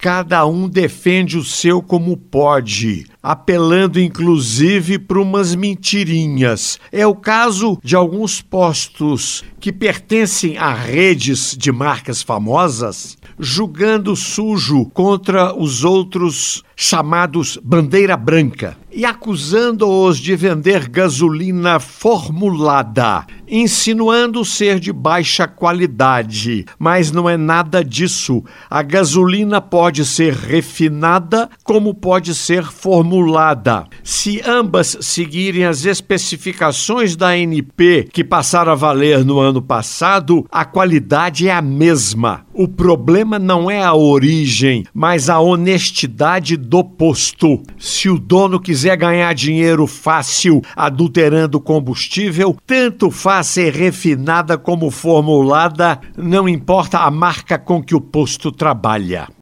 Cada um defende o seu como pode, apelando inclusive para umas mentirinhas. É o caso de alguns postos que pertencem a redes de marcas famosas, julgando sujo contra os outros chamados bandeira branca e acusando-os de vender gasolina formulada, insinuando ser de baixa qualidade. Mas não é nada disso. A gasolina pode ser refinada, como pode ser formulada. Se ambas seguirem as especificações da ANP que passaram a valer no ano passado, a qualidade é a mesma. O problema não é a origem, mas a honestidade do posto. Se o dono quiser ganhar dinheiro fácil adulterando combustível, tanto faz ser refinada como formulada, não importa a marca com que o posto trabalha.